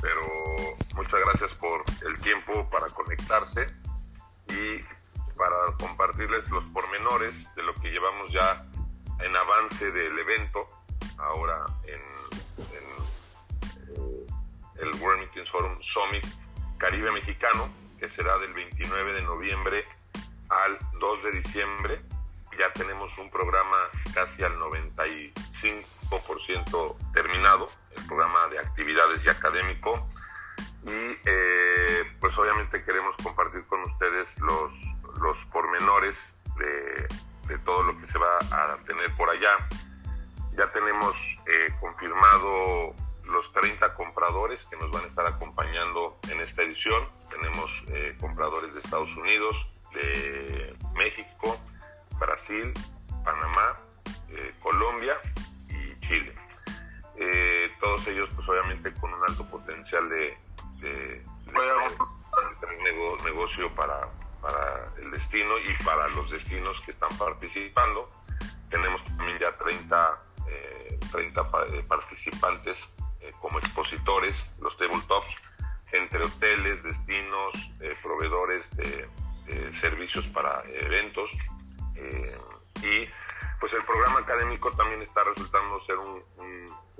Pero muchas gracias por el tiempo para conectarse y para compartirles los pormenores de lo que llevamos ya en avance del evento, ahora en, eh, el World Forum Summit Caribe Mexicano, que será del 29 de noviembre al 2 de diciembre. Ya tenemos un programa casi al 95% terminado, programa de actividades y académico. Y eh, pues obviamente queremos compartir con ustedes los, los pormenores de, de todo lo que se va a tener por allá. Ya tenemos eh, confirmado los 30 compradores que nos van a estar acompañando en esta edición. Tenemos eh, compradores de Estados Unidos, de México, Brasil, Panamá, Colombia y Chile. Todos ellos pues obviamente con un alto potencial de, de, negocio para, para el destino y para los destinos que están participando. Tenemos también ya 30, 30 participantes como expositores, los tabletops, entre hoteles, destinos, proveedores de servicios para eventos eh, y pues el programa académico también está resultando ser un,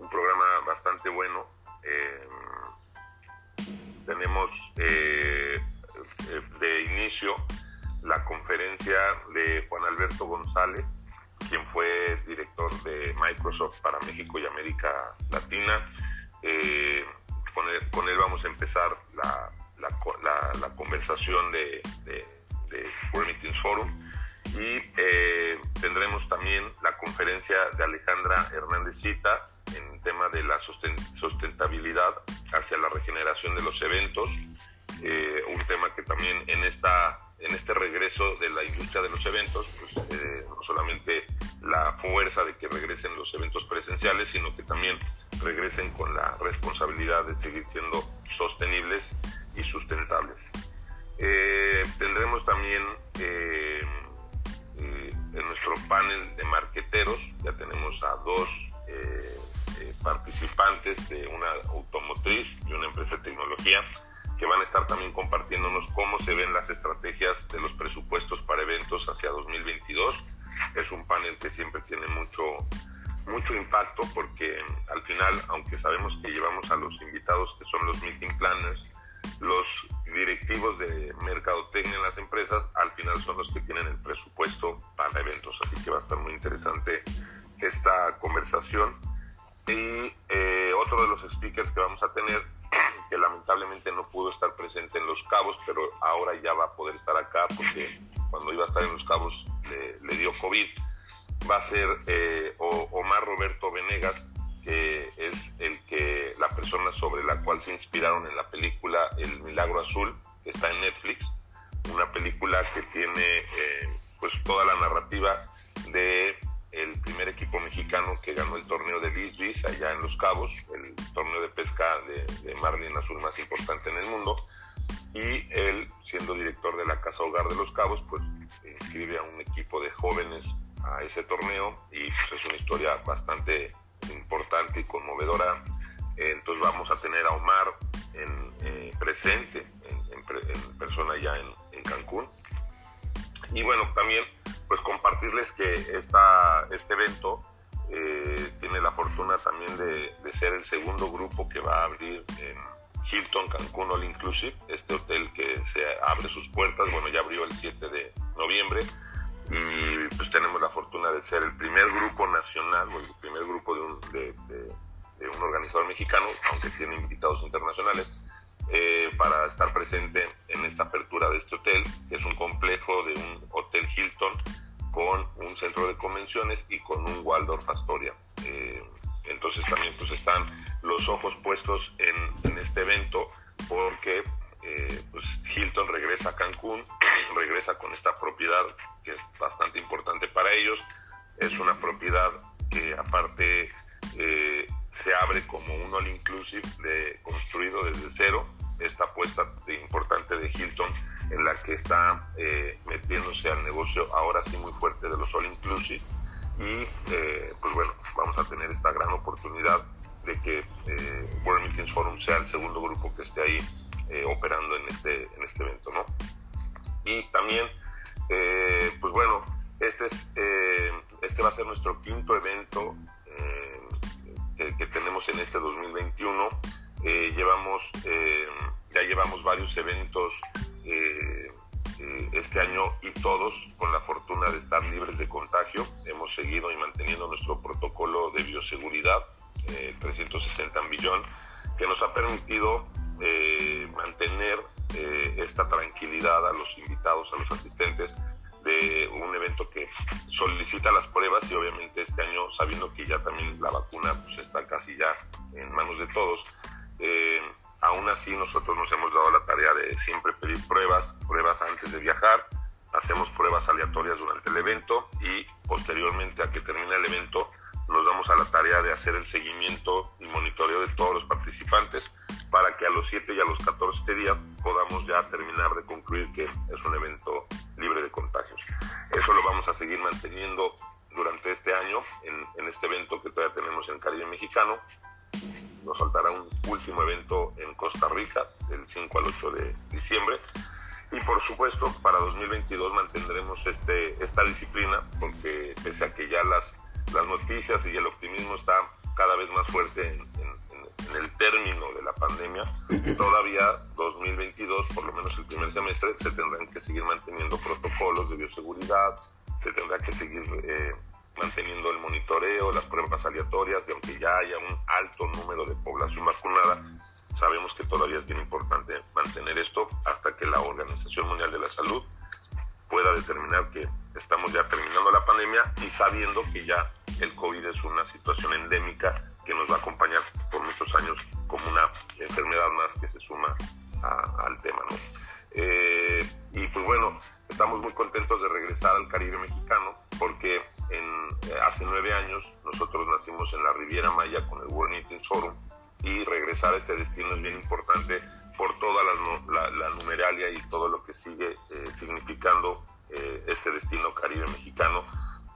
programa bastante bueno. Eh, tenemos eh, de inicio la conferencia de Juan Alberto González, quien fue director de Microsoft para México y América Latina. Con él, vamos a empezar la, conversación de de World Meetings Forum. Y eh, tendremos también la conferencia de Alejandra Hernández Cita en tema de la sustentabilidad hacia la regeneración de los eventos, eh, un tema que también en, esta, en este regreso de la industria de los eventos, pues, eh, no solamente la fuerza de que regresen los eventos presenciales, sino que también regresen con la responsabilidad de seguir siendo sostenibles y sustentables. Eh, tendremos también en nuestro panel de marqueteros, ya tenemos a dos participantes de una automotriz y una empresa de tecnología que van a estar también compartiéndonos cómo se ven las estrategias de los presupuestos para eventos hacia 2022. Es un panel que siempre tiene mucho, mucho impacto porque al final, aunque sabemos que llevamos a los invitados que son los meeting planners, los directivos de mercadotecnia en las empresas al final son los que tienen el presupuesto para eventos, así que va a estar muy interesante esta conversación. Y eh, otro de los speakers que vamos a tener, que lamentablemente no pudo estar presente en Los Cabos, pero ahora ya va a poder estar acá porque cuando iba a estar en Los Cabos le, dio COVID, va a ser eh, Omar Roberto Venegas, que es el que la persona sobre la cual se inspiraron en la película El Milagro Azul, que está en Netflix, una película que tiene eh, pues toda la narrativa de el primer equipo mexicano que ganó el torneo de Lisbis allá en Los Cabos, el torneo de pesca de, Marlin Azul más importante en el mundo, y él, siendo director de la Casa Hogar de Los Cabos, pues inscribe a un equipo de jóvenes a ese torneo y es una historia bastante importante y conmovedora. entonces vamos a tener a Omar en, eh, presente, en, persona ya en, Cancún. Y bueno, también pues compartirles que esta, este evento eh, tiene la fortuna también de, ser el segundo grupo que va a abrir en Hilton Cancún All Inclusive, este hotel que se abre sus puertas, bueno, ya abrió el 7 de noviembre. Y pues tenemos la fortuna de ser el primer grupo nacional o el primer grupo de un, de, un organizador mexicano, aunque tiene invitados internacionales, para estar presente en esta apertura de este hotel, que es un complejo de un hotel Hilton con un centro de convenciones y con un Waldorf Astoria. Eh, entonces también pues están los ojos puestos en, este evento porque eh, pues Hilton regresa a Cancún, regresa con esta propiedad que es bastante importante para ellos. Es una propiedad que aparte eh, se abre como un all inclusive construido desde cero. Esta apuesta importante de Hilton en la que está eh, metiéndose al negocio ahora sí muy fuerte de los all inclusive. Y pues bueno, vamos a tener esta gran oportunidad de que eh, World Meetings Forum sea el segundo grupo que esté ahí eh, operando en este, en este evento, ¿no? Y también, eh, pues bueno, este, es, este va a ser nuestro quinto evento que, que, tenemos en este 2021. Llevamos, ya llevamos varios eventos este año y todos con la fortuna de estar libres de contagio. Hemos seguido y manteniendo nuestro protocolo de bioseguridad 360 eh, billón, que nos ha permitido eh, mantener eh, esta tranquilidad a los invitados, a los asistentes de un evento que solicita las pruebas y obviamente este año sabiendo que ya también la vacuna pues, está casi ya en manos de todos. Aún así nosotros nos hemos dado la tarea de siempre pedir pruebas, pruebas antes de viajar, hacemos pruebas aleatorias durante el evento y posteriormente a que termine el evento nos damos a la tarea de hacer el seguimiento y monitoreo de todos los participantes para que a los 7 y a los 14 días podamos ya terminar de concluir que es un evento libre de contagios. Eso lo vamos a seguir manteniendo durante este año en, en este evento que todavía tenemos en Caribe Mexicano. Nos faltará un último evento en Costa Rica del 5 al 8 de diciembre. Y por supuesto, para 2022 mantendremos este, esta disciplina porque pese a que ya las las noticias y el optimismo está cada vez más fuerte en, el término de la pandemia. Todavía 2022, por lo menos el primer semestre, se tendrán que seguir manteniendo protocolos de bioseguridad, se tendrá que seguir eh, manteniendo el monitoreo, las pruebas aleatorias, y aunque ya haya un alto número de población vacunada, sabemos que todavía es bien importante mantener esto hasta que la Organización Mundial de la Salud pueda determinar que estamos ya terminando la pandemia y sabiendo que ya el COVID es una situación endémica que nos va a acompañar por muchos años como una enfermedad más que se suma al tema. Eh, y pues bueno, estamos muy contentos de regresar al Caribe mexicano porque en, eh, hace nueve años nosotros nacimos en la Riviera Maya con el World Meeting Forum y regresar a este destino es bien importante por toda la, la, numeralia y todo lo que sigue eh, significando este destino caribe mexicano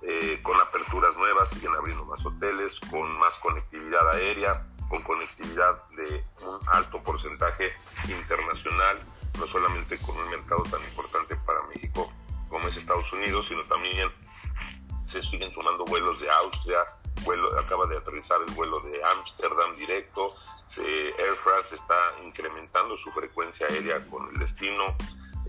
eh, con aperturas nuevas, siguen abriendo más hoteles, con más conectividad aérea, con conectividad de un alto porcentaje internacional, no solamente con un mercado tan importante para México como es Estados Unidos, sino también siguen sumando vuelos de Austria, vuelo, acaba de aterrizar el vuelo de Ámsterdam directo, Air France está incrementando su frecuencia aérea con el destino,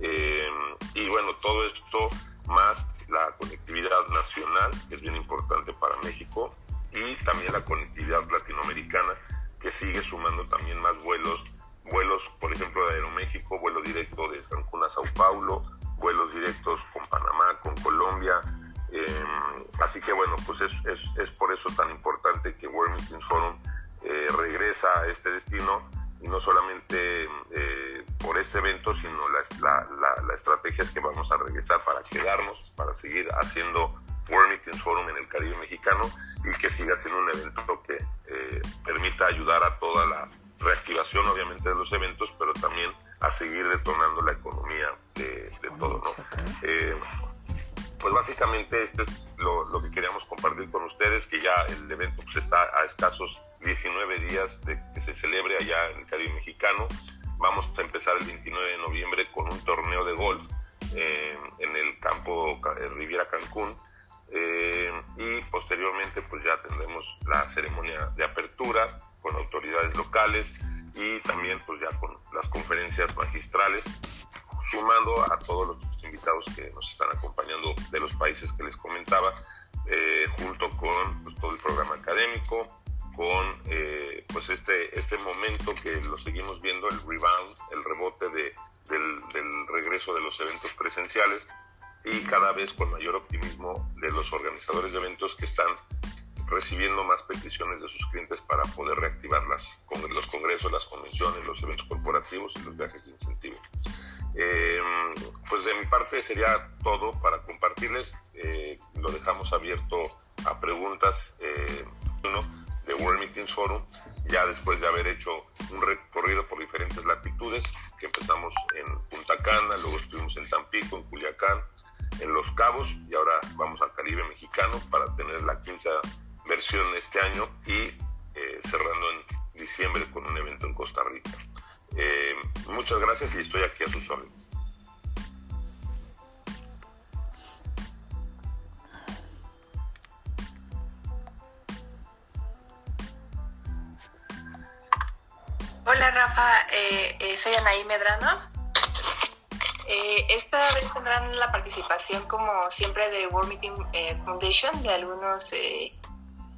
eh, y bueno, todo esto más la conectividad nacional, que es bien importante para México, y también la conectividad latinoamericana, que sigue sumando también más vuelos, vuelos, por ejemplo, de Aeroméxico, vuelo directo de Cancún a Sao Paulo, vuelos directos con Panamá, con Colombia. Em, así que bueno, pues es, es, es, por eso tan importante que Meetings Forum eh, regresa a este destino y no solamente eh, por este evento, sino la, la, estrategia es que vamos a regresar para quedarnos, para seguir haciendo Meetings Forum en el Caribe mexicano y que siga siendo un evento que eh, permita ayudar a toda la reactivación, obviamente, de los eventos, pero también a seguir detonando la economía de, todo, ¿no? Pues básicamente esto es lo, lo, que queríamos compartir con ustedes, que ya el evento pues, está a escasos 19 días de que se celebre allá en el Caribe mexicano. Vamos a empezar el 29 de noviembre con un torneo de golf eh, en el campo eh, Riviera Cancún. Eh, y posteriormente pues ya tendremos la ceremonia de apertura con autoridades locales y también pues ya con las conferencias magistrales sumando a todos los que nos están acompañando de los países que les comentaba junto con pues, todo el programa académico con eh, pues este, este momento que lo seguimos viendo, el rebound, el rebote de, del, regreso de los eventos presenciales y cada vez con mayor optimismo de los organizadores de eventos que están recibiendo más peticiones de sus clientes para poder reactivarlas con los congresos, las convenciones, los eventos corporativos y los viajes de incentivo. Eh, pues de mi parte sería todo para compartirles. Eh, lo dejamos abierto a preguntas. uno, de World Meetings Forum, ya después de haber hecho un recorrido por diferentes latitudes, que empezamos en Punta Cana, luego estuvimos en Tampico, en Culiacán, en Los Cabos y ahora vamos al Caribe mexicano para tener la quinta versión este año y eh, cerrando en diciembre con un evento en Costa Rica. Eh, muchas gracias y estoy aquí a sus órdenes. Hola Rafa, eh, eh, soy Anaí Medrano. Eh, esta vez tendrán la participación, como siempre, de World Meeting Foundation, de algunos,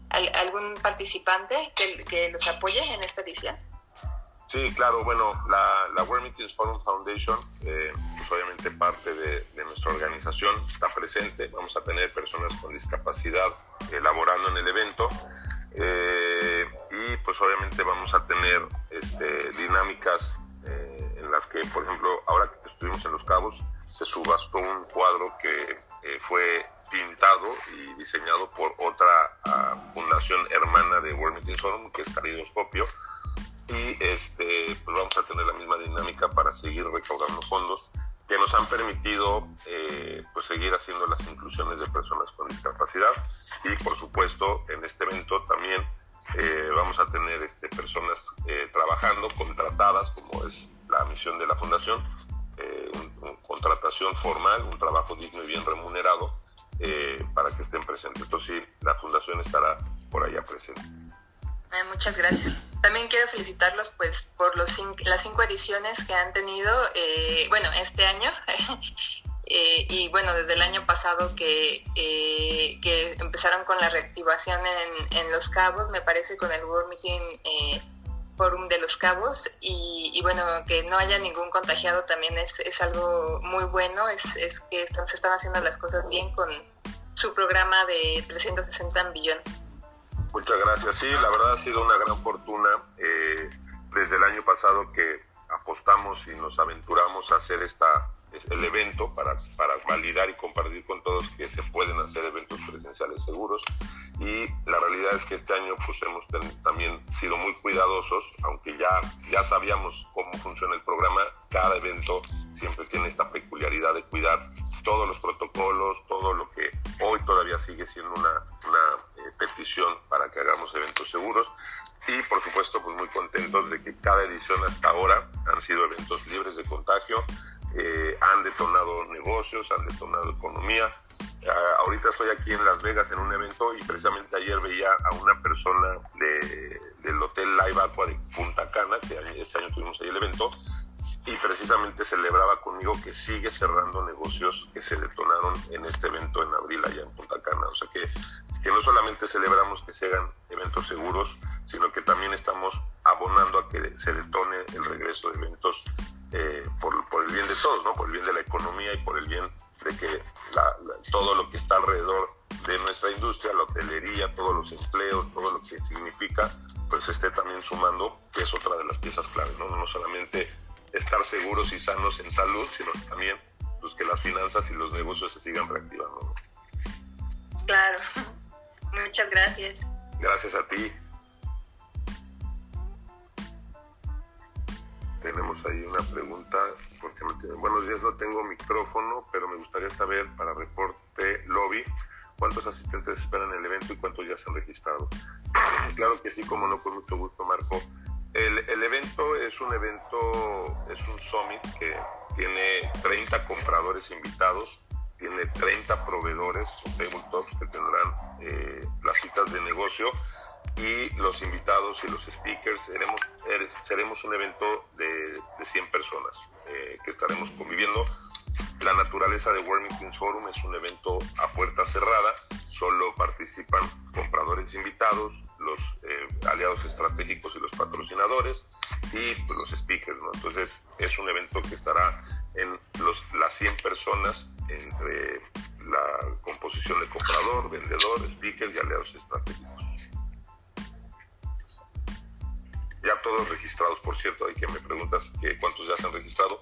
algún participante que, los apoye en esta edición. Sí, claro, bueno, la, la Meetings Forum Foundation, pues obviamente parte de, nuestra organización, está presente. Vamos a tener personas con discapacidad elaborando en el evento. Eh, y pues obviamente vamos a tener este, dinámicas eh, en las que, por ejemplo, ahora que estuvimos en Los Cabos, se subastó un cuadro que eh, fue pintado y diseñado por otra ah, fundación hermana de Meeting Forum, que es Caridoscopio, y este, pues vamos a tener la misma dinámica para seguir recaudando fondos que nos han permitido eh, pues seguir haciendo las inclusiones de personas con discapacidad. Y por supuesto en este evento también eh, vamos a tener este, personas eh, trabajando contratadas como es la misión de la fundación un, contratación formal un trabajo digno y bien remunerado para que estén presentes. Entonces sí la fundación estará por allá presente muchas gracias. También quiero felicitarlos pues por los las cinco ediciones que han tenido, eh, bueno, este año. eh, y bueno, desde el año pasado que, eh, que empezaron con la reactivación en, en, Los Cabos, me parece con el World Meeting eh, Forum de Los Cabos. Y, y, bueno, que no haya ningún contagiado también es, es algo muy bueno, es, es que están, se están haciendo las cosas bien con su programa de 360 billones. Muchas gracias. Sí, la verdad ha sido una gran fortuna. Eh, desde el año pasado que apostamos y nos aventuramos a hacer esta el evento para, para validar y compartir con todos que se pueden hacer eventos presenciales seguros y la realidad es que este año pues hemos también sido muy cuidadosos aunque ya, ya sabíamos cómo funciona el programa cada evento siempre tiene esta peculiaridad de cuidar todos los protocolos todo lo que hoy todavía sigue siendo una, una petición para que hagamos eventos seguros y por supuesto pues muy contentos de que cada edición hasta ahora han sido eventos libres de contagio, eh, han detonado negocios, han detonado economía. Ah, ahorita estoy aquí en Las Vegas en un evento y precisamente ayer veía a una persona de, del Hotel Live Aqua de Punta Cana, que este año tuvimos ahí el evento, y precisamente celebraba conmigo que sigue cerrando negocios que se detonaron en este evento en abril allá en Punta Cana. O sea que, que no solamente celebramos que se hagan eventos seguros, sino que también estamos abonando a que se detone el regreso de eventos eh, por, por, el bien de todos, ¿no? por el bien de la economía y por el bien de que todo lo que está alrededor de nuestra industria, la hotelería, todos los empleos, todo lo que significa, pues esté también sumando, que es otra de las piezas claves, ¿no? No solamente estar seguros y sanos en salud, sino también pues, que las finanzas y los negocios se sigan reactivando. Claro, muchas gracias. Gracias a ti. Tenemos ahí una pregunta, porque buenos días, no tengo micrófono, pero me gustaría saber para reporte lobby cuántos asistentes esperan el evento y cuántos ya se han registrado. Claro que sí, como no, con mucho gusto, Marco. El, evento es un evento, es un summit que tiene 30 compradores invitados, tiene 30 proveedores o que tendrán eh, las citas de negocio y los invitados y los speakers seremos, seremos un evento de, de 100 personas eh, que estaremos conviviendo. La naturaleza de Meetings Forum es un evento a puerta cerrada, solo participan compradores invitados, los eh, aliados estratégicos y los patrocinadores y pues, los speakers. ¿no? Entonces es un evento que estará en los, las 100 personas entre la composición de comprador, vendedor, speakers y aliados estratégicos. Ya todos registrados, por cierto, hay que me preguntas cuántos ya se han registrado.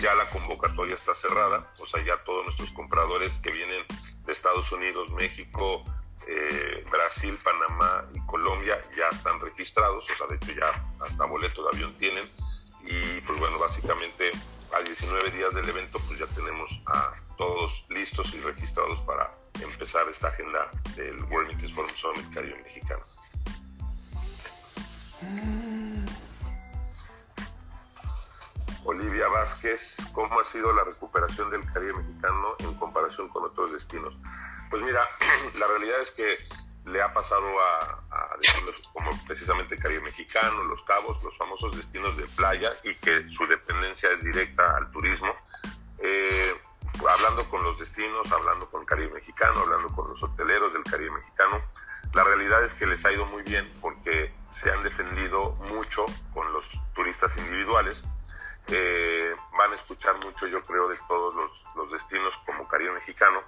Ya la convocatoria está cerrada, o sea, ya todos nuestros compradores que vienen de Estados Unidos, México, eh, Brasil, Panamá y Colombia ya están registrados, o sea, de hecho ya hasta boleto de avión tienen. Y pues bueno, básicamente a 19 días del evento pues ya tenemos a todos listos y registrados para empezar esta agenda del World Meetings Forum Summit Caribe Mexicano. Olivia Vázquez, ¿cómo ha sido la recuperación del Caribe mexicano en comparación con otros destinos? Pues mira, la realidad es que le ha pasado a, destinos como precisamente Caribe Mexicano, Los Cabos, los famosos destinos de playa y que su dependencia es directa al turismo. Eh, hablando con los destinos, hablando con Caribe Mexicano, hablando con los hoteleros del Caribe Mexicano, la realidad es que les ha ido muy bien porque se han defendido mucho con los turistas individuales. Eh, van a escuchar mucho, yo creo, de todos los, los destinos como Caribe Mexicano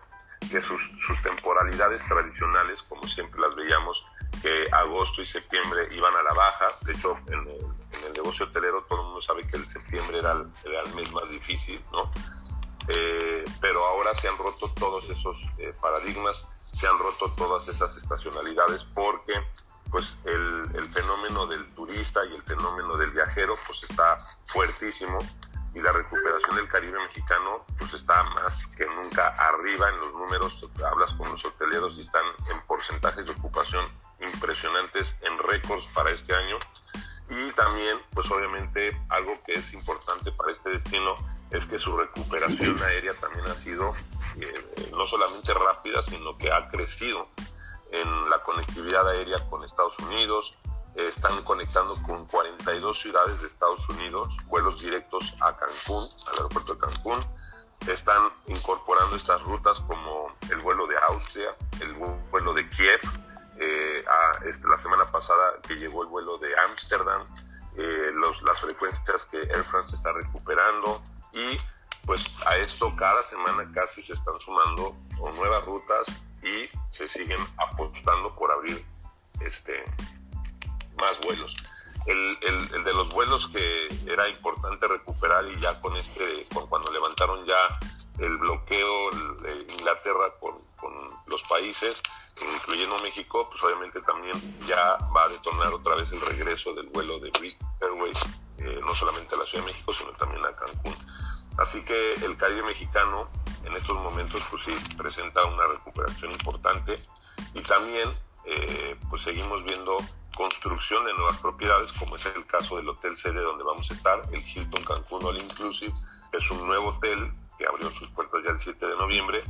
que sus, sus temporalidades tradicionales, como siempre las veíamos, que agosto y septiembre iban a la baja. De hecho, en el, negocio hotelero todo el mundo sabe que el septiembre era el, mes más difícil, ¿no? Eh, pero ahora se han roto todos esos eh, paradigmas, se han roto todas esas estacionalidades porque pues el, el, fenómeno del turista y el fenómeno del viajero pues está fuertísimo y la recuperación del Caribe mexicano pues está más que nunca arriba en los números, hablas con los hoteleros y están en porcentajes de ocupación impresionantes, en récords para este año. Y también, pues obviamente, algo que es importante para este destino es que su recuperación aérea también ha sido eh, no solamente rápida, sino que ha crecido en la conectividad aérea con Estados Unidos, están conectando con 42 ciudades de Estados Unidos, vuelos directos a Cancún, al aeropuerto de Cancún. Están incorporando estas rutas como el vuelo de Austria, el vuelo de Kiev, eh, este, la semana pasada que llegó el vuelo de Ámsterdam, eh, las frecuencias que Air France está recuperando y pues a esto cada semana casi se están sumando nuevas rutas y se siguen apostando por abrir este más vuelos. El, el, de los vuelos que era importante recuperar y ya con este, cuando levantaron ya el bloqueo de Inglaterra con, con, los países, incluyendo México, pues obviamente también ya va a detonar otra vez el regreso del vuelo de British Airways, eh, no solamente a la Ciudad de México, sino también a Cancún. Así que el Caribe mexicano en estos momentos pues sí presenta una recuperación importante y también eh, pues seguimos viendo construcción de nuevas propiedades, como es el caso del Hotel Sede donde vamos a estar, el Hilton Cancún All Inclusive, es un nuevo hotel que abrió sus puertas ya el 7 de noviembre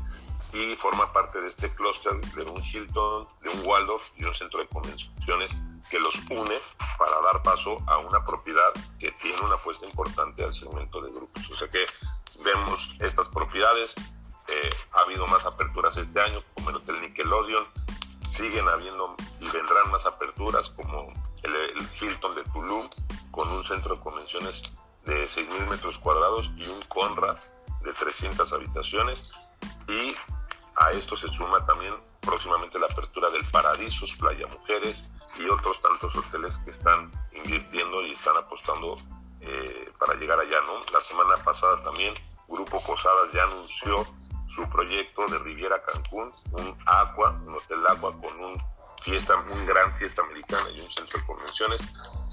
y forma parte de este clúster de un Hilton, de un Waldorf y un centro de convenciones que los une para dar paso a una propiedad que tiene una apuesta importante al segmento de grupos. O sea que vemos estas propiedades, eh, ha habido más aperturas este año, como el Hotel Nickelodeon, siguen habiendo y vendrán más aperturas como el, Hilton de Tulum con un centro de convenciones de 6.000 metros cuadrados y un Conrad de 300 habitaciones y a esto se suma también próximamente la apertura del Paradisos Playa Mujeres y otros tantos hoteles que están invirtiendo y están apostando eh, para llegar allá, ¿no? La semana pasada también Grupo Posadas ya anunció su proyecto de Riviera Cancún, un Aqua, un hotel Aqua con un fiesta, un gran fiesta americana y un centro de convenciones.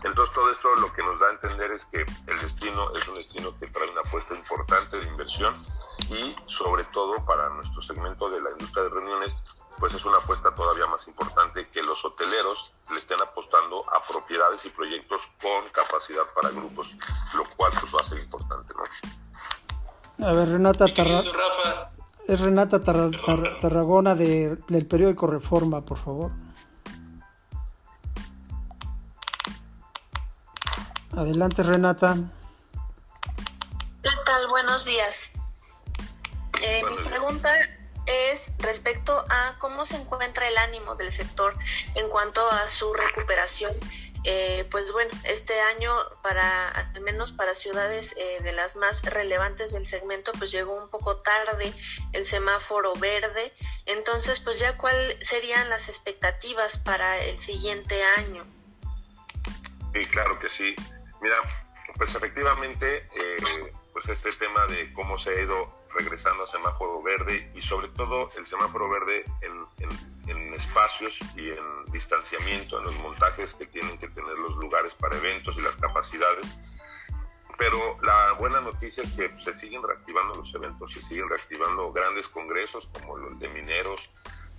Entonces todo esto lo que nos da a entender es que el destino es un destino que trae una apuesta importante de inversión y sobre todo para nuestro segmento de la industria de reuniones, pues es una apuesta todavía más importante que los hoteleros le estén apostando a propiedades y proyectos con capacidad para grupos, lo cual pues va a ser importante, ¿no? A ver, Renata Rafa, es Renata Tarragona de, del periódico Reforma, por favor. Adelante, Renata. ¿Qué tal? Buenos días. Eh, mi pregunta es respecto a cómo se encuentra el ánimo del sector en cuanto a su recuperación eh, pues bueno, este año para, al menos para ciudades eh, de las más relevantes del segmento, pues llegó un poco tarde el semáforo verde. Entonces, pues ya cuáles serían las expectativas para el siguiente año. Sí, claro que sí. Mira, pues efectivamente, eh, pues este tema de cómo se ha ido regresando a semáforo verde y sobre todo el semáforo verde en, en espacios y en distanciamiento, en los montajes que tienen que tener los lugares para eventos y las capacidades. Pero la buena noticia es que se siguen reactivando los eventos, se siguen reactivando grandes congresos como los de mineros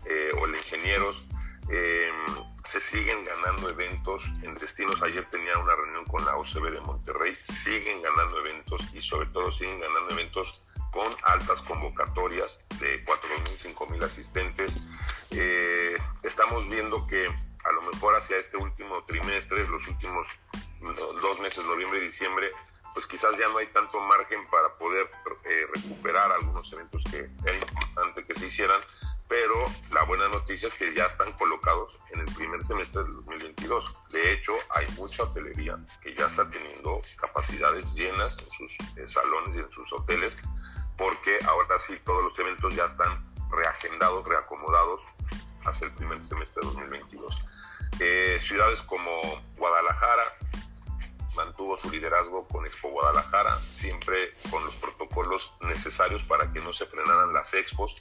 eh, o el ingenieros, em, se siguen ganando eventos en destinos. Ayer tenía una reunión con la OCB de Monterrey. Siguen ganando eventos y sobre todo siguen ganando eventos con altas convocatorias de 4.000, 5.000 asistentes. Eh, estamos viendo que a lo mejor hacia este último trimestre, los últimos dos meses, noviembre y diciembre, pues quizás ya no hay tanto margen para poder eh, recuperar algunos eventos que era importante que se hicieran, pero la buena noticia es que ya están colocados en el primer semestre del 2022. De hecho, hay mucha hotelería que ya está teniendo capacidades llenas en sus eh, salones y en sus hoteles, porque ahora sí todos los eventos ya están reagendados, reacomodados hacia el primer semestre de 2022. Eh, ciudades como Guadalajara, mantuvo su liderazgo con Expo Guadalajara, siempre con los protocolos necesarios para que no se frenaran las expos.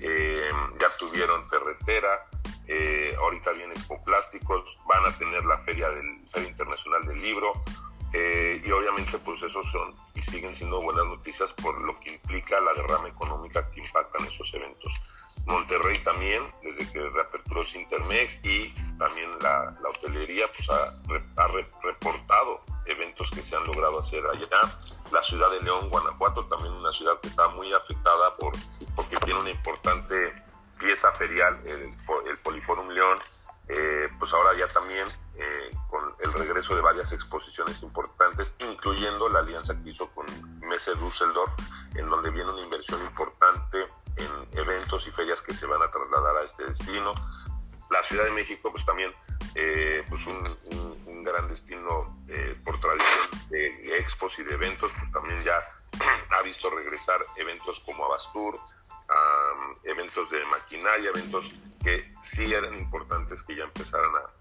Eh, ya tuvieron ferretera, eh, ahorita viene Expo Plásticos, van a tener la Feria, del, Feria Internacional del Libro, eh, y obviamente pues esos son y siguen siendo buenas noticias por lo que implica la derrama económica que impactan esos eventos. Monterrey también, desde que reaperturó Intermex y también la, hotelería pues ha, reportado eventos que se han logrado hacer allá. La ciudad de León, Guanajuato, también una ciudad que está muy afectada por, porque tiene una importante pieza ferial, el, el Poliforum León, eh, pues ahora ya también eh, con el regreso de varias exposiciones importantes, incluyendo la alianza que hizo con Messe Düsseldorf, en donde viene una inversión importante en eventos y ferias que se van a trasladar a este destino. La Ciudad de México, pues también, eh, pues un, gran destino eh, por tradición de expos y de eventos, pues también ya ha visto regresar eventos como Abastur, eventos de maquinaria, eventos que sí eran importantes que ya empezaran a,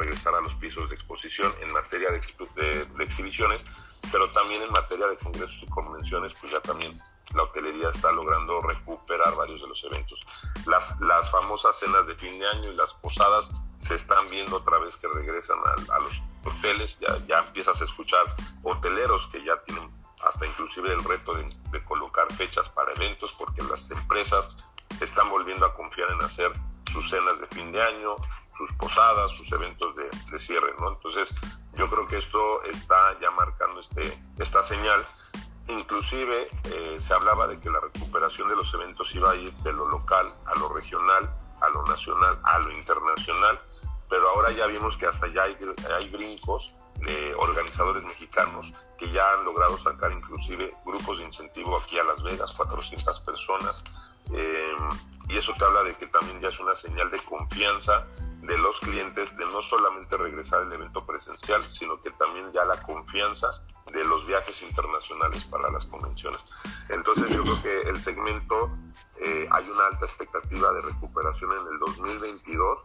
regresar a los pisos de exposición en materia de, exhibiciones, pero también en materia de congresos y convenciones, pues ya también la hotelería está logrando recuperar varios de los eventos. Las, las famosas cenas de fin de año y las posadas se están viendo otra vez que regresan a, los hoteles, ya, ya empiezas a escuchar hoteleros que ya tienen hasta inclusive el reto de, colocar fechas para eventos porque las empresas están volviendo a confiar en hacer sus cenas de fin de año, sus posadas, sus eventos de, cierre, ¿no? Entonces yo creo que esto está ya marcando este, esta señal Inclusive eh, se hablaba de que la recuperación de los eventos iba a ir de lo local a lo regional, a lo nacional, a lo internacional, pero ahora ya vimos que hasta ya hay, hay brincos de organizadores mexicanos que ya han logrado sacar inclusive grupos de incentivo aquí a Las Vegas, 400 personas, eh, y eso te habla de que también ya es una señal de confianza de los clientes de no solamente regresar al evento presencial, sino que también ya la confianza de los viajes internacionales para las convenciones. Entonces yo creo que el segmento, eh, hay una alta expectativa de recuperación en el 2022.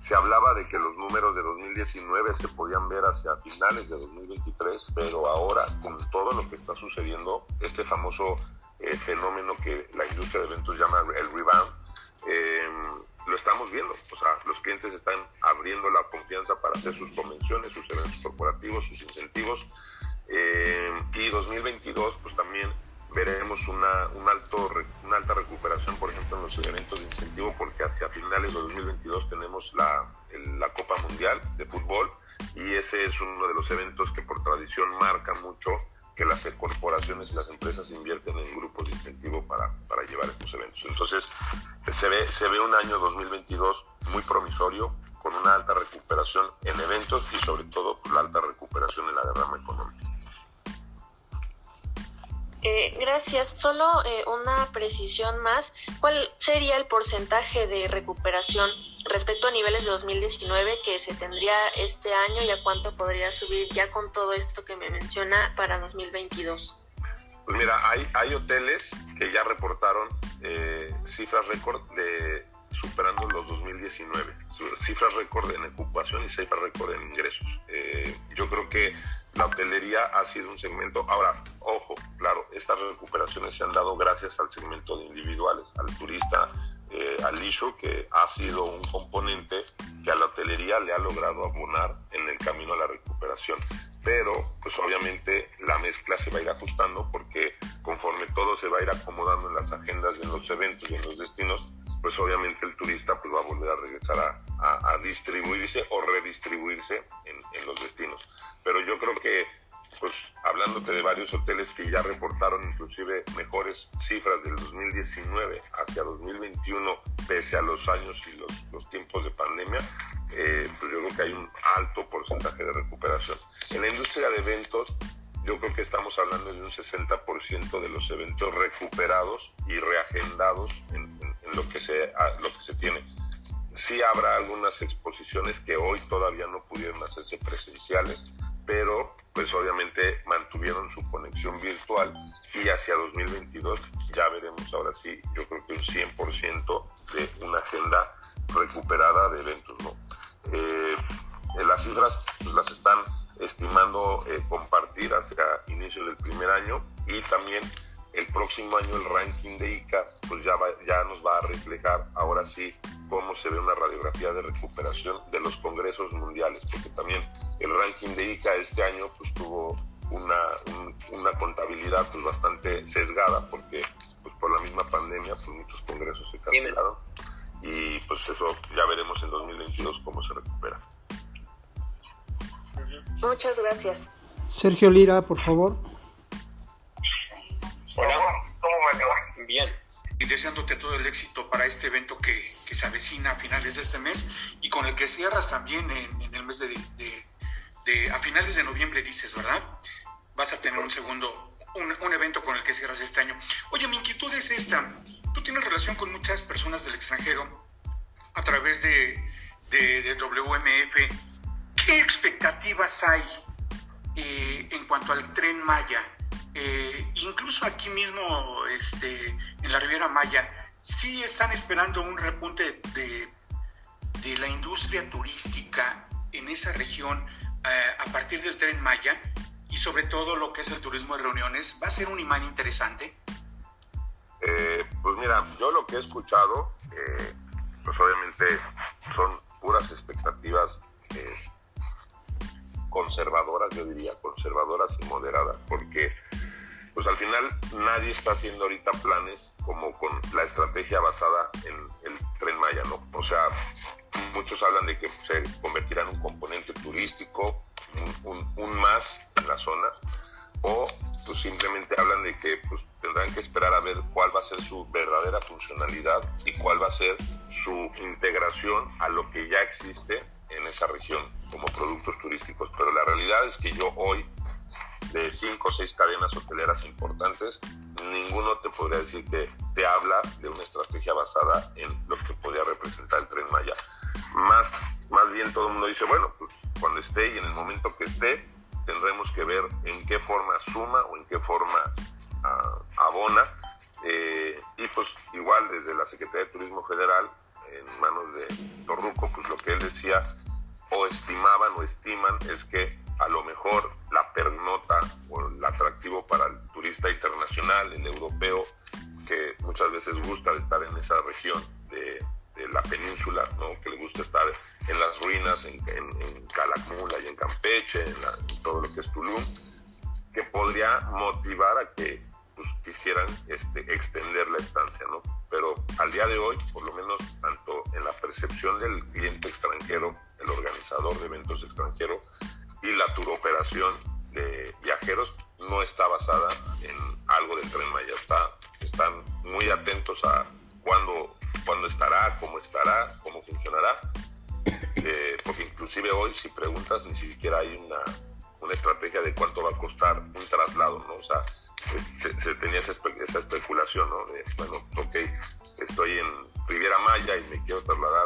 Se hablaba de que los números de 2019 se podían ver hacia finales de 2023, pero ahora con todo lo que está sucediendo, este famoso eh, fenómeno que la industria de eventos llama el rebound, eh, lo estamos viendo. O sea, los clientes están abriendo la confianza para hacer sus convenciones, sus eventos corporativos, sus incentivos. Eh, y 2022, pues también veremos una, un alto, una alta recuperación, por ejemplo, en los eventos de incentivo, porque hacia finales de 2022 tenemos la, la Copa Mundial de Fútbol y ese es uno de los eventos que por tradición marca mucho que las corporaciones y las empresas invierten en grupos de incentivo para, para llevar estos eventos. Entonces, se ve, se ve un año 2022 muy promisorio, con una alta recuperación en eventos y sobre todo la alta recuperación en la derrama económica. Eh, gracias. Solo eh, una precisión más. ¿Cuál sería el porcentaje de recuperación respecto a niveles de 2019 que se tendría este año y a cuánto podría subir ya con todo esto que me menciona para 2022? Pues mira, hay, hay hoteles que ya reportaron eh, cifras récord de superando los 2019, cifras récord en ocupación y cifras récord en ingresos. yo creo que la hotelería ha sido un segmento, ahora, ojo, claro, estas recuperaciones se han dado gracias al segmento de individuales, al turista, eh, al leisure, que ha sido un componente que a la hotelería le ha logrado abonar en el camino a la recuperación. Pero, pues obviamente la mezcla se va a ir ajustando porque conforme todo se va a ir acomodando en las agendas en los eventos y en los destinos, pues obviamente el turista pues va a volver a regresar a, a, distribuirse o redistribuirse en, en los destinos. Pero yo creo que pues hablándote de varios hoteles que ya reportaron inclusive mejores cifras del 2019 hacia 2021, pese a los años y los, los tiempos de pandemia, eh, pues yo creo que hay un alto porcentaje de recuperación. En la industria de eventos, yo creo que estamos hablando de un 60% de los eventos recuperados y reagendados en, lo, que se, lo que se tiene. Sí habrá algunas exposiciones que hoy todavía no pudieron hacerse presenciales, pero pues obviamente mantuvieron su conexión virtual y hacia 2022 ya veremos ahora sí, yo creo que un 100% de una agenda recuperada de eventos, ¿no? Eh, las cifras pues, las están estimando eh, compartir hacia inicio del primer año y también el próximo año el ranking de ICA pues ya, ya nos va a reflejar ahora sí cómo se ve una radiografía de recuperación de los congresos mundiales, porque también el ranking de ICA este año pues tuvo una, una contabilidad pues bastante sesgada, porque pues por la misma pandemia pues muchos congresos se cancelaron y pues eso ya veremos en 2022 cómo se recupera. Muchas gracias. Sergio Lira, por favor. Y deseándote todo el éxito para este evento que, se avecina a finales de este mes y con el que cierras también en, el mes de, a finales de noviembre, dices, ¿verdad? Vas a tener un segundo, un, evento con el que cierras este año. Oye, mi inquietud es esta. Tú tienes relación con muchas personas del extranjero a través de, de, WMF. ¿Qué expectativas hay eh, en cuanto al tren Maya? Eh, incluso aquí mismo este, en la Riviera Maya, sí están esperando un repunte de, de la industria turística en esa región eh, a partir del tren Maya y sobre todo lo que es el turismo de reuniones. ¿Va a ser un imán interesante? Eh, pues mira, yo lo que he escuchado, pues obviamente son puras expectativas conservadoras, yo diría, conservadoras y moderadas, porque pues al final nadie está haciendo ahorita planes como con la estrategia basada en el tren Maya, ¿no? O sea, muchos hablan de que se convertirá en un componente turístico, un, más en la zona, o pues simplemente hablan de que pues tendrán que esperar a ver cuál va a ser su verdadera funcionalidad y cuál va a ser su integración a lo que ya existe esa región como productos turísticos. Pero la realidad es que yo hoy de cinco o seis cadenas hoteleras importantes, ninguno te podría decir que te habla de una estrategia basada en lo que podría representar el tren Maya. Más, más bien todo el mundo dice, bueno, pues cuando esté y en el momento que esté, tendremos que ver en qué forma suma o en qué forma ah, abona. Eh, y pues igual desde la Secretaría de Turismo Federal, en manos de Torruco, pues lo que él decía o estimaban o estiman es que a lo mejor la pernota o el atractivo para el turista internacional, el europeo, que muchas veces gusta de estar en esa región de, la península, ¿no? que le gusta estar en las ruinas, en, en, y en Campeche, en, todo lo que es Tulum, que podría motivar a que pues, quisieran este, extender la estancia, ¿no? Pero al día de hoy, por lo menos tanto en la percepción del cliente extranjero, el organizador de eventos extranjero, y la turoperación de viajeros no está basada en algo del tren Maya. Está, están muy atentos a cuándo, cuándo estará, cómo estará, cómo funcionará. Eh, porque inclusive hoy si preguntas ni siquiera hay una, una estrategia de cuánto va a costar un traslado, ¿no? O sea, se, tenía esa, especulación, ¿no? De, bueno, ok, estoy en Riviera Maya y me quiero trasladar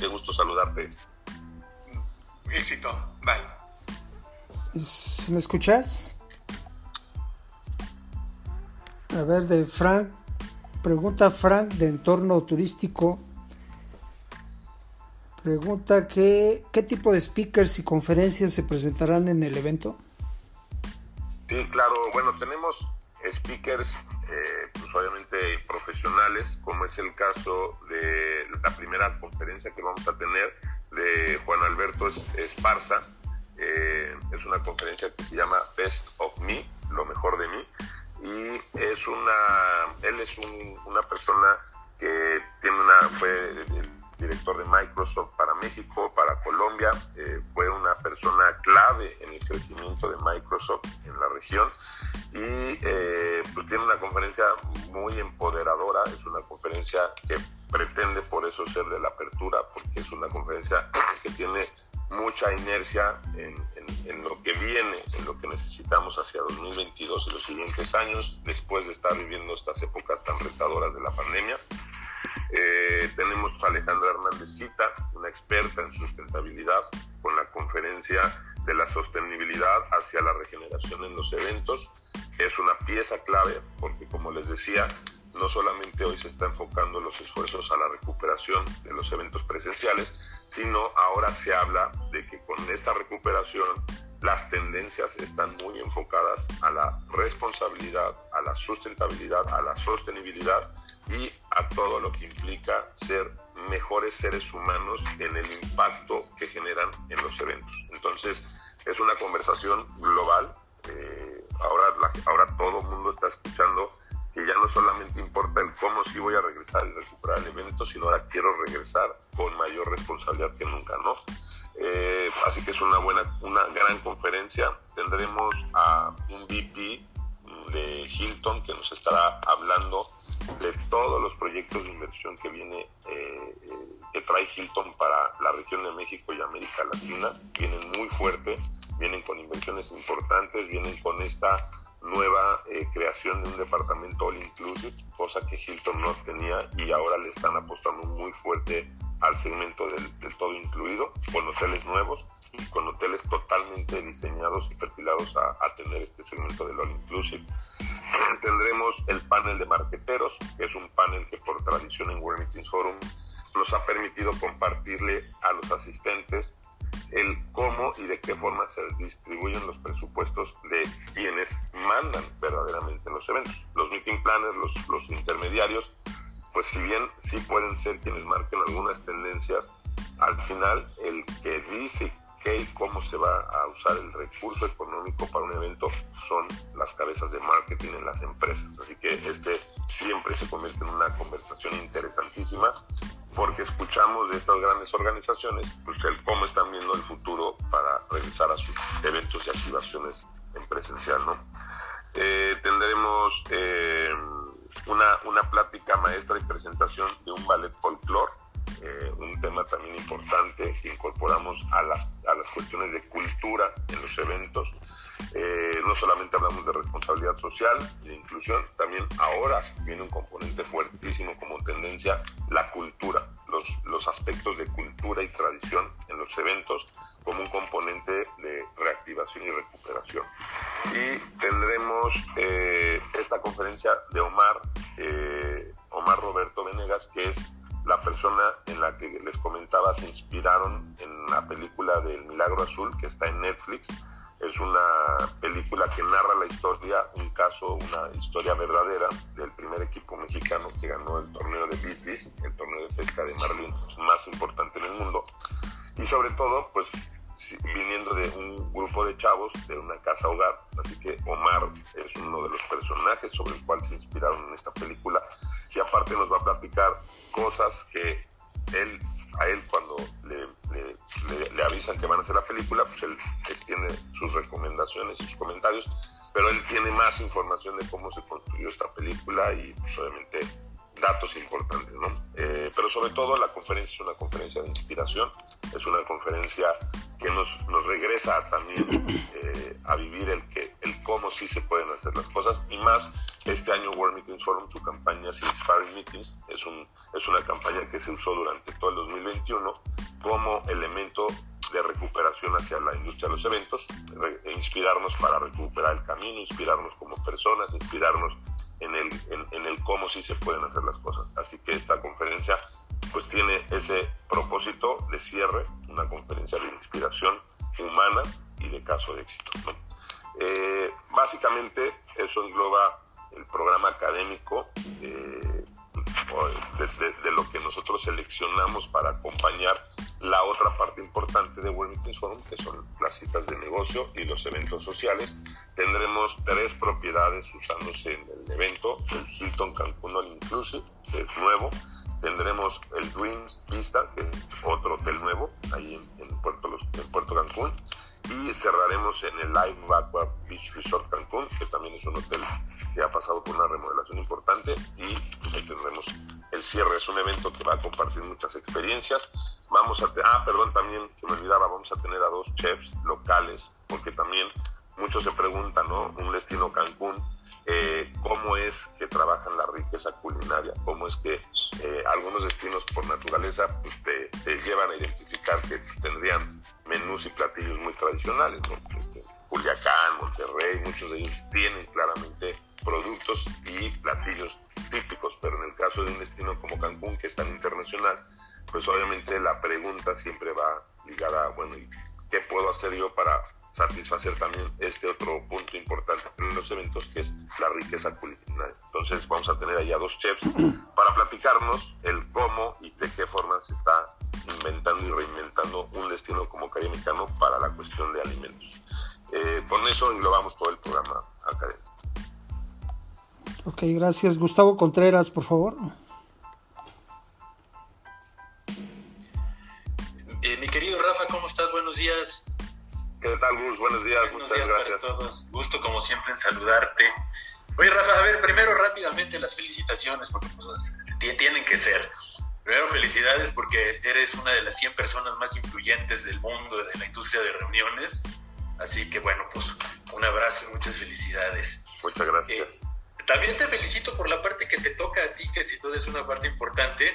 qué gusto saludarte. Éxito, bye. ¿Me escuchas? A ver, de Frank, pregunta Frank de entorno turístico Pregunta que, ¿qué tipo de speakers y conferencias se presentarán en el evento? Sí, claro. Bueno, tenemos speakers, eh, obviamente profesionales, como es el caso de la primera conferencia que vamos a tener de Juan Alberto Esparza. Eh, es una conferencia que se llama Best of Me, lo mejor de mí. Y es una, él es una persona que tiene una, director de Microsoft para México, para Colombia, eh, fue una persona clave en el crecimiento de Microsoft en la región y eh, pues tiene una conferencia muy empoderadora, es una conferencia que pretende por eso ser de la apertura, porque es una conferencia que tiene mucha inercia en, en, lo que viene, en lo que necesitamos hacia 2022 y los siguientes años, después de estar viviendo estas épocas tan retadoras de la pandemia. Eh, tenemos a Alejandra Hernández Cita, una experta en sustentabilidad, con la conferencia de la sostenibilidad hacia la regeneración en los eventos. Es una pieza clave porque, como les decía, no solamente hoy se está enfocando los esfuerzos a la recuperación de los eventos presenciales, sino ahora se habla de que con esta recuperación las tendencias están muy enfocadas a la responsabilidad, a la sustentabilidad, a la sostenibilidad y a todo lo que implica ser mejores seres humanos en el impacto que generan en los eventos. Entonces, es una conversación global. Eh, ahora, ahora todo el mundo está escuchando que ya no solamente importa el cómo sí voy a regresar y recuperar el evento, sino ahora quiero regresar con mayor responsabilidad que nunca, ¿no? Eh, así que es una buena, una gran conferencia. Tendremos a un VP de Hilton que nos estará hablando de todos los proyectos de inversión que viene eh, eh, que trae Hilton para la región de México y América Latina vienen muy fuerte vienen con inversiones importantes vienen con esta nueva eh, creación de un departamento all inclusive cosa que Hilton no tenía y ahora le están apostando muy fuerte al segmento del, del todo incluido con hoteles nuevos y con hoteles totalmente diseñados y perfilados a, tener este segmento del all inclusive tendremos el panel de marqueteros, que es un panel que por tradición en World Meetings Forum nos ha permitido compartirle a los asistentes el cómo y de qué forma se distribuyen los presupuestos de quienes mandan verdaderamente en los eventos. Los meeting planners, los, los intermediarios, pues si bien sí pueden ser quienes marquen algunas tendencias, al final el que dice qué y cómo se va a usar el recurso económico para un evento son las cabezas de marketing en las empresas. Así que este siempre se convierte en una conversación interesantísima porque escuchamos de estas grandes organizaciones pues el cómo están viendo el futuro para regresar a sus eventos y activaciones en presencial. ¿no? Eh, tendremos eh, una, una plática maestra y presentación de un ballet folclore eh, un tema también importante que incorporamos a las, a las cuestiones de cultura en los eventos. Eh, no solamente hablamos de responsabilidad social y de inclusión, también ahora viene un componente fuertísimo como tendencia, la cultura, los, los aspectos de cultura y tradición en los eventos como un componente de reactivación y recuperación. Y tendremos eh, esta conferencia de Omar, Omar Roberto Venegas, que es la persona en la que les comentaba se inspiraron en la película del Milagro Azul que está en Netflix. Es una película que narra la historia, un caso, una historia verdadera del primer equipo mexicano que ganó el torneo de Bisbis, el torneo de pesca de marlin más importante en el mundo. y sobre todo, pues viniendo de un grupo de chavos de una casa hogar, así que Omar es uno de los personajes sobre el cual se inspiraron en esta película. Y aparte nos va a platicar cosas que él a él cuando le, le, avisan que van a hacer la película, pues él extiende sus recomendaciones y sus comentarios, pero él tiene más información de cómo se construyó esta película y pues obviamente datos importantes, ¿no? Eh, pero sobre todo la conferencia es una conferencia de inspiración, es una conferencia que nos, nos regresa también eh, a vivir el, que, el cómo sí se pueden hacer las cosas y más este año World Meetings Forum, su campaña Inspiring Meetings, es, un, es una campaña que se usó durante todo el 2021 como elemento de recuperación hacia la industria de los eventos, e inspirarnos para recuperar el camino, inspirarnos como personas, inspirarnos en el, en, el cómo sí se pueden hacer las cosas. Así que esta conferencia pues tiene ese propósito de cierre, una conferencia de inspiración humana y de caso de éxito. Eh, básicamente eso engloba el programa académico eh, de, lo que nosotros seleccionamos para acompañar la otra parte importante de Meetings Forum, que son las citas de negocio y los eventos sociales. Tendremos tres propiedades usándose en el evento, el Hilton Cancún All Inclusive, que es nuevo, tendremos el Dreams Vista, que es otro hotel nuevo, ahí en, Puerto, en Puerto Cancún, y cerraremos en el Live Aqua Beach Resort Cancún, que también es un hotel que ha pasado por una remodelación importante y ahí tendremos el cierre. Es un evento que va a compartir muchas experiencias. Vamos a, ah, perdón, también se me olvidaba, vamos a tener a dos chefs locales, porque también muchos se preguntan, ¿no? Un destino Cancún, eh, cómo es que trabajan la riqueza culinaria, cómo es que eh, algunos destinos por naturaleza pues, te, llevan a identificar que tendrían menús y platillos muy tradicionales, ¿no? Este, Culiacán, Monterrey, muchos de ellos tienen claramente productos y platillos típicos, pero en el caso de un destino como Cancún, que es tan internacional, pues obviamente la pregunta siempre va ligada a, bueno, ¿qué puedo hacer yo para satisfacer también este otro punto importante en los eventos que es la riqueza culinaria. Entonces vamos a tener allá dos chefs para platicarnos el cómo y de qué forma se está inventando y reinventando un destino como Caribe Mexicano para la cuestión de alimentos. Eh, con eso englobamos todo el programa académico. Ok, gracias. Gustavo Contreras, por favor. Eh, mi querido Rafa, ¿cómo estás? Buenos días. ¿Qué tal, Gus? Buenos días. Buenos días para todos. Gusto, como siempre, en saludarte. Oye, Rafa, a ver, primero rápidamente las felicitaciones, porque pues, tienen que ser. Primero, felicidades porque eres una de las 100 personas más influyentes del mundo de la industria de reuniones. Así que, bueno, pues un abrazo y muchas felicidades. Muchas gracias. Eh, también te felicito por la parte que te toca a ti, que si todo es una parte importante,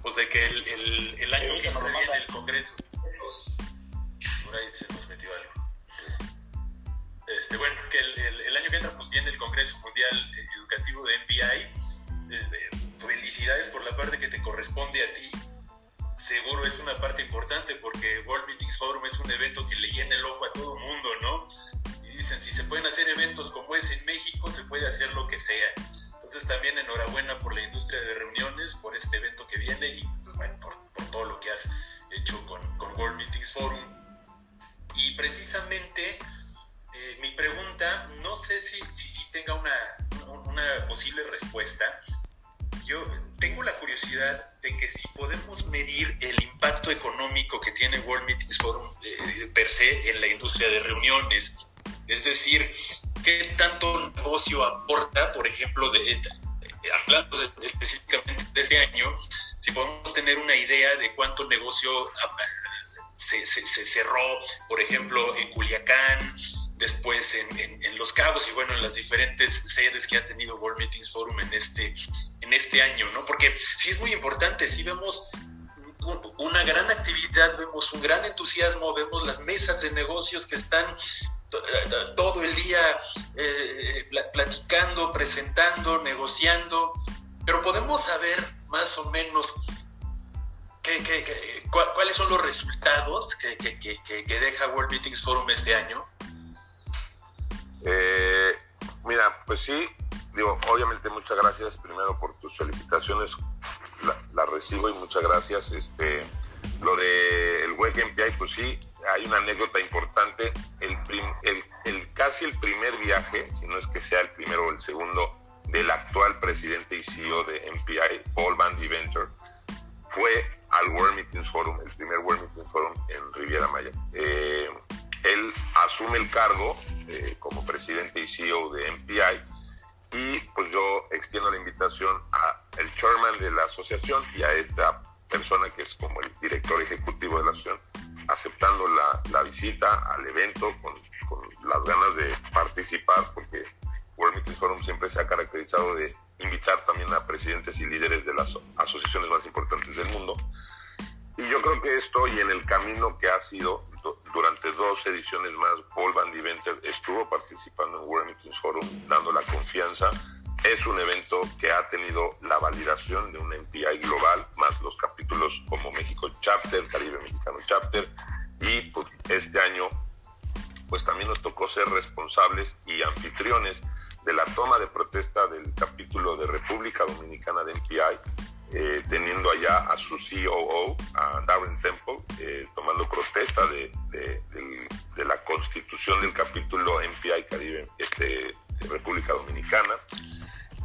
pues de que el, el, el año que nos viene el Congreso. Por ahí se nos. Este, bueno, que el, el, año que entra pues viene el Congreso Mundial Educativo de MBI. Eh, felicidades por la parte que te corresponde a ti. Seguro es una parte importante porque World Meetings Forum es un evento que le llena el ojo a todo el mundo, ¿no? dicen, si se pueden hacer eventos como es en México, se puede hacer lo que sea. Entonces también enhorabuena por la industria de reuniones, por este evento que viene y pues, bueno, por, todo lo que has hecho con, con World Meetings Forum. Y precisamente eh, mi pregunta, no sé si, si, si tenga una, una posible respuesta. Yo tengo la curiosidad de que si podemos medir el impacto económico que tiene World Meetings Forum eh, per se en la industria de reuniones, es decir, ¿qué tanto negocio aporta, por ejemplo, de, hablando específicamente de este año, si podemos tener una idea de cuánto negocio ah, se, cerró, por ejemplo, en Culiacán, después en, Los Cabos y bueno, en las diferentes sedes que ha tenido World Meetings Forum en este, en este año, ¿no? Porque sí es muy importante, si vemos una gran actividad, vemos un gran entusiasmo, vemos las mesas de negocios que están todo el día eh, platicando, presentando, negociando, pero podemos saber más o menos qué, cuáles son los resultados que, deja World Meetings Forum este año. Eh, mira, pues sí, digo, obviamente muchas gracias primero por tus felicitaciones, las la recibo y muchas gracias. Este, lo del el WEG MPI, pues sí, hay una anécdota importante. El, el, casi el primer viaje, si no es que sea el primero o el segundo, del actual presidente y CEO de MPI, Paul Van Deventer, fue al World Meetings Forum, el primer World Meetings Forum en Riviera Maya. Eh, él asume el cargo eh, como presidente y CEO de MPI y pues yo extiendo la invitación a el chairman de la asociación y a esta persona que es como el director ejecutivo de la asociación, aceptando la, la visita al evento con, con, las ganas de participar, porque World Meeting Forum siempre se ha caracterizado de invitar también a presidentes y líderes de las asociaciones más importantes del mundo. Y yo creo que esto y en el camino que ha sido durante dos ediciones más, Paul Van Deventer estuvo participando en Meetings Forum, dando la confianza. Es un evento que ha tenido la validación de un MPI global, más los capítulos como México Chapter, Caribe Mexicano Chapter, y pues, este año pues también nos tocó ser responsables y anfitriones de la toma de protesta del capítulo de República Dominicana de MPI, eh, teniendo allá a su COO, a Darren Temple, eh, tomando protesta de, la constitución del capítulo MPI Caribe, este, República Dominicana.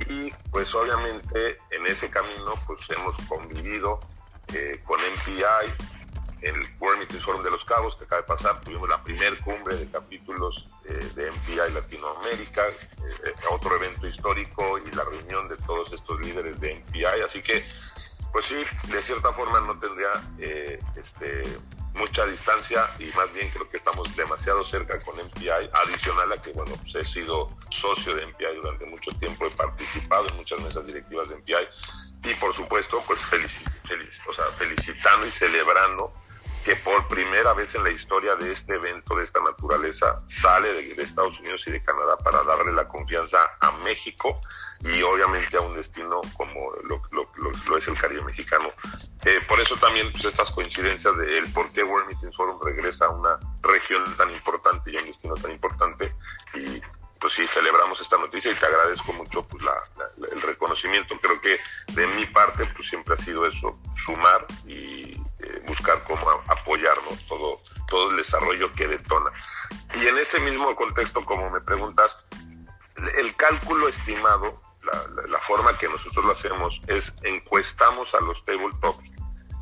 Y pues obviamente en ese camino pues hemos convivido eh, con MPI, en el World Forum de los Cabos que acaba de pasar, tuvimos la primer cumbre de capítulos eh, de MPI Latinoamérica, eh, otro evento histórico y la reunión de todos estos líderes de MPI, así que pues sí, de cierta forma no tendría este, mucha distancia y más bien creo que estamos demasiado cerca con MPI, adicional a que, bueno, pues he sido socio de MPI durante mucho tiempo, he participado en muchas mesas directivas de MPI y por supuesto, pues feliz, o sea, felicitando y celebrando que por primera vez en la historia de este evento de esta naturaleza sale de, Estados Unidos y de Canadá para darle la confianza a México y obviamente a un destino como lo, es el Caribe mexicano. Eh, por eso también pues, estas coincidencias de el por qué World Meeting Forum regresa a una región tan importante y a un destino tan importante y pues sí, celebramos esta noticia y te agradezco mucho pues, el reconocimiento. Creo que de mi parte pues siempre ha sido eso, desarrollo que detona. Y en ese mismo contexto, como me preguntas, el cálculo estimado, la, la forma que nosotros lo hacemos es encuestamos a los tabletops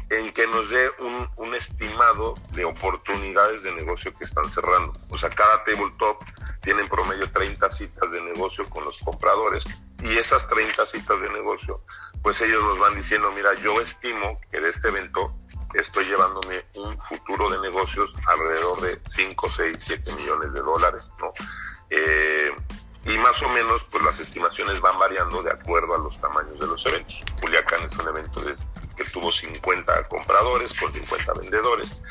en que nos dé un, un, estimado de oportunidades de negocio que están cerrando. O sea, cada tabletop tiene en promedio 30 citas de negocio con los compradores y esas 30 citas de negocio, pues ellos nos van diciendo, mira, yo estimo que de este evento estoy llevándome un futuro de negocios alrededor de 5, 6, 7 millones de dólares, ¿no? Eh, y más o menos, pues las estimaciones van variando de acuerdo a los tamaños de los eventos. Culiacán es un evento que tuvo 50 compradores con 50 vendedores.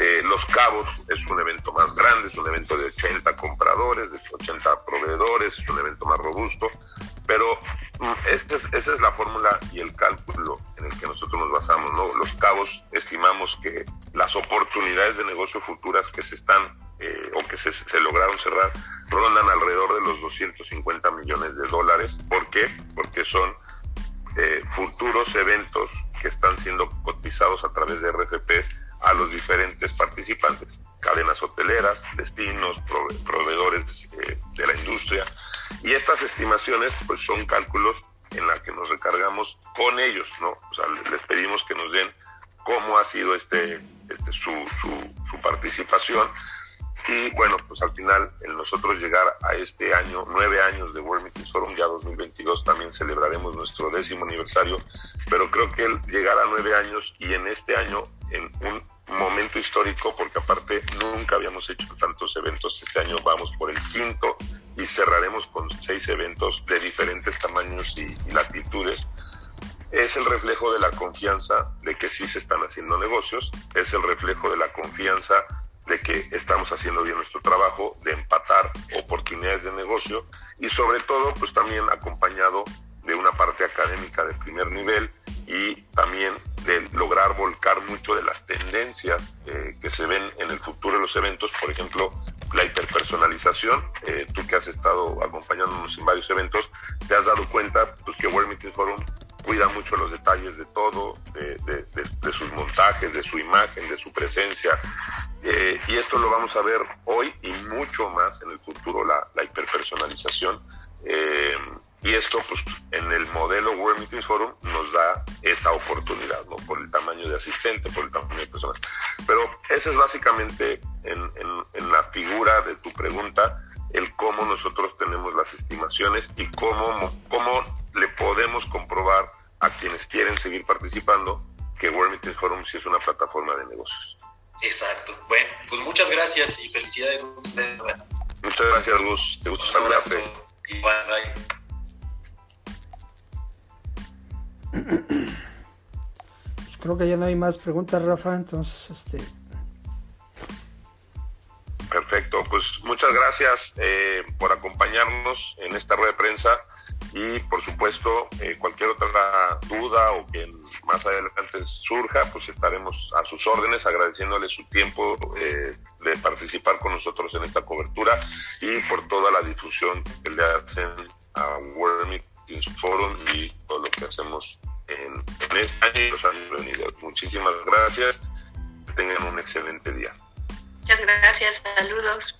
Eh, los Cabos es un evento más grande, es un evento de 80 compradores, de 80 proveedores, es un evento más robusto, pero mm, esa es la fórmula y el cálculo en el que nosotros nos basamos. ¿no? Los Cabos estimamos que las oportunidades de negocio futuras que se están eh, o que se, se, lograron cerrar rondan alrededor de los 250 millones de dólares. ¿Por qué? Porque son eh, futuros eventos que están siendo cotizados a través de RFPs a los diferentes participantes, cadenas hoteleras, destinos, proveedores eh, de la industria. Y estas estimaciones pues son cálculos en la que nos recargamos con ellos, ¿no? O sea, les pedimos que nos den cómo ha sido este, este su, su, su participación y bueno, pues al final, el nosotros llegar a este año, nueve años de World Meetings Forum, ya 2022 también celebraremos nuestro décimo aniversario, pero creo que el llegar a nueve años y en este año, en un momento histórico, porque aparte nunca habíamos hecho tantos eventos, este año vamos por el quinto y cerraremos con seis eventos de diferentes tamaños y, y latitudes es el reflejo de la confianza de que sí se están haciendo negocios, es el reflejo de la confianza de que estamos haciendo bien nuestro trabajo, de empatar oportunidades de negocio y sobre todo pues también acompañado de una parte académica de primer nivel y también de lograr volcar mucho de las tendencias eh, que se ven en el futuro de los eventos, por ejemplo, la hiperpersonalización. Eh, tú que has estado acompañándonos en varios eventos, te has dado cuenta pues, que World Meeting Forum cuida mucho los detalles de todo, de, sus montajes, de su imagen, de su presencia. Eh, y esto lo vamos a ver hoy y mucho más en el futuro, la, hiperpersonalización. Eh, y esto, pues, en el modelo World Meetings Forum nos da esa oportunidad, ¿no? Por el tamaño de asistente, por el tamaño de personas. Pero esa es básicamente en, en la figura de tu pregunta, el cómo nosotros tenemos las estimaciones y cómo, cómo le podemos comprobar a quienes quieren seguir participando que World Meetings Forum sí es una plataforma de negocios. Exacto. Bueno, pues muchas gracias y felicidades. Muchas gracias, Gus. Te gusto saludarte. Igual, bye. Pues creo que ya no hay más preguntas, Rafa, entonces este Perfecto, pues muchas gracias eh, por acompañarnos en esta rueda de prensa y por supuesto eh, cualquier otra duda o que más adelante surja, pues estaremos a sus órdenes agradeciéndole su tiempo eh, de participar con nosotros en esta cobertura y por toda la difusión que le hacen a World Meetings Forum y todo lo que hacemos en, este año y los años venidos. Muchísimas gracias, tengan un excelente día. Muchas gracias, saludos.